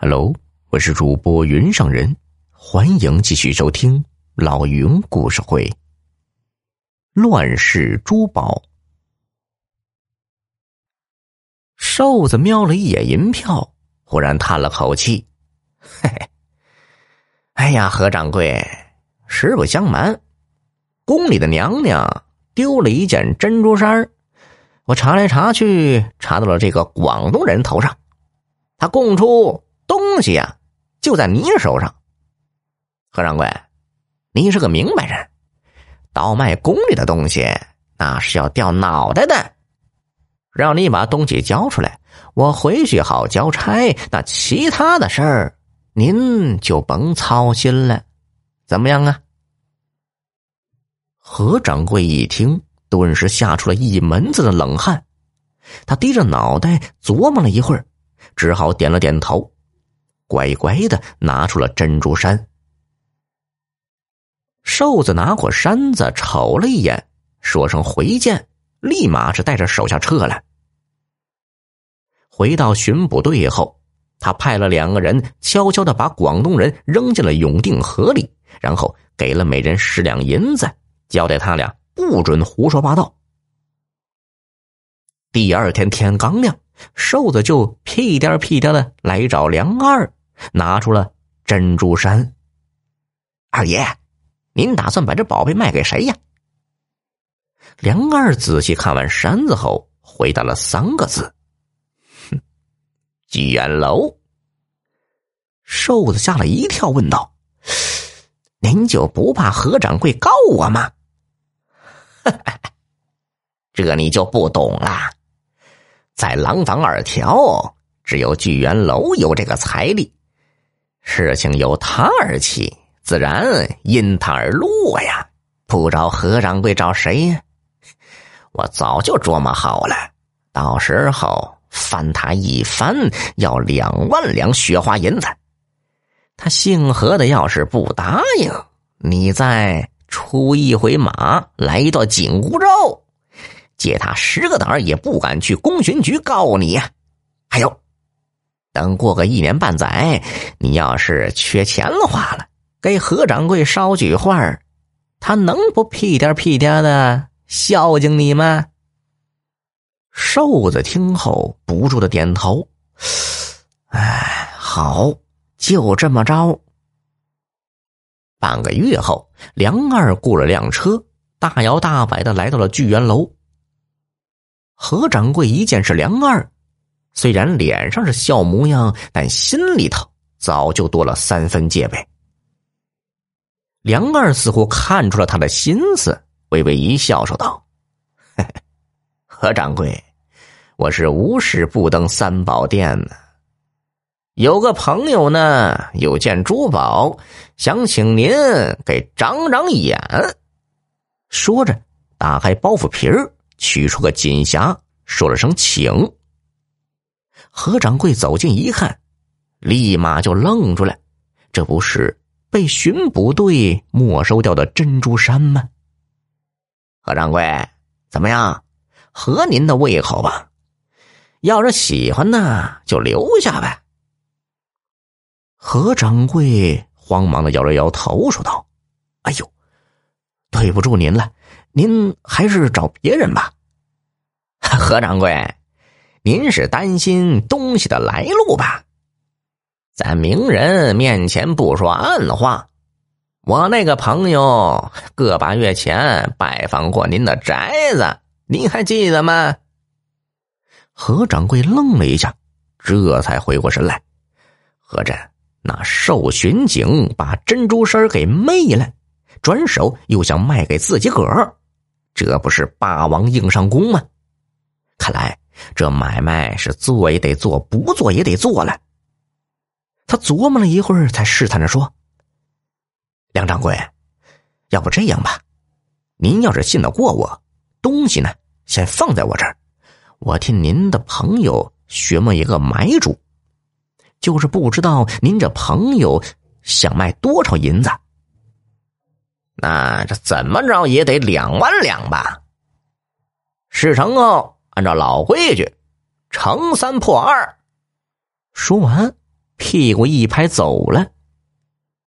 Hello，我是主播云上人，欢迎继续收听老云故事会。乱世珠宝，瘦子瞄了一眼银票，忽然叹了口气：“嘿嘿，哎呀，何掌柜，实不相瞒，宫里的娘娘丢了一件珍珠衫我查来查去，查到了这个广东人头上，他供出。”东西呀，就在你手上，何掌柜，你是个明白人，倒卖宫里的东西那是要掉脑袋的。让你把东西交出来，我回去好交差。那其他的事儿，您就甭操心了，怎么样啊？何掌柜一听，顿时吓出了一门子的冷汗，他低着脑袋琢磨了一会儿，只好点了点头。乖乖的拿出了珍珠衫，瘦子拿过扇子瞅了一眼，说声回见，立马是带着手下撤了。回到巡捕队后，他派了两个人悄悄的把广东人扔进了永定河里，然后给了每人十两银子，交代他俩不准胡说八道。第二天天刚亮，瘦子就屁颠屁颠的来找梁二。拿出了珍珠衫。二爷，您打算把这宝贝卖给谁呀？梁二仔细看完扇子后，回答了三个字：“哼，聚元楼。”瘦子吓了一跳，问道：“您就不怕何掌柜告我吗？” 这你就不懂了，在廊坊二条，只有聚元楼有这个财力。事情由他而起，自然因他而落呀。不找何掌柜，找谁呀？我早就琢磨好了，到时候翻他一番，要两万两雪花银子。他姓何的，要是不答应，你再出一回马，来一段紧箍咒，借他十个胆儿也不敢去公巡局告你呀。还有。等过个一年半载，你要是缺钱的话了，给何掌柜捎句话他能不屁颠屁颠的孝敬你吗？瘦子听后不住的点头，哎，好，就这么着。半个月后，梁二雇了辆车，大摇大摆的来到了聚元楼。何掌柜一见是梁二。虽然脸上是笑模样，但心里头早就多了三分戒备。梁二似乎看出了他的心思，微微一笑，说道：“何掌柜，我是无事不登三宝殿呢。有个朋友呢，有件珠宝，想请您给长长眼。”说着，打开包袱皮儿，取出个锦匣，说了声“请”。何掌柜走近一看，立马就愣住了。这不是被巡捕队没收掉的珍珠衫吗？何掌柜，怎么样？合您的胃口吧？要是喜欢呢，就留下呗。何掌柜慌忙的摇了摇头，说道：“哎呦，对不住您了，您还是找别人吧。” 何掌柜。您是担心东西的来路吧？在名人面前不说暗话。我那个朋友个把月前拜访过您的宅子，您还记得吗？何掌柜愣了一下，这才回过神来。合着那瘦巡警把珍珠衫给昧了，转手又想卖给自己个儿，这不是霸王硬上弓吗？看来。这买卖是做也得做，不做也得做了。他琢磨了一会儿，才试探着说：“梁掌柜，要不这样吧，您要是信得过我，东西呢先放在我这儿，我替您的朋友询问一个买主，就是不知道您这朋友想卖多少银子。那这怎么着也得两万两吧？事成后。”按照老规矩，乘三破二。说完，屁股一拍走了。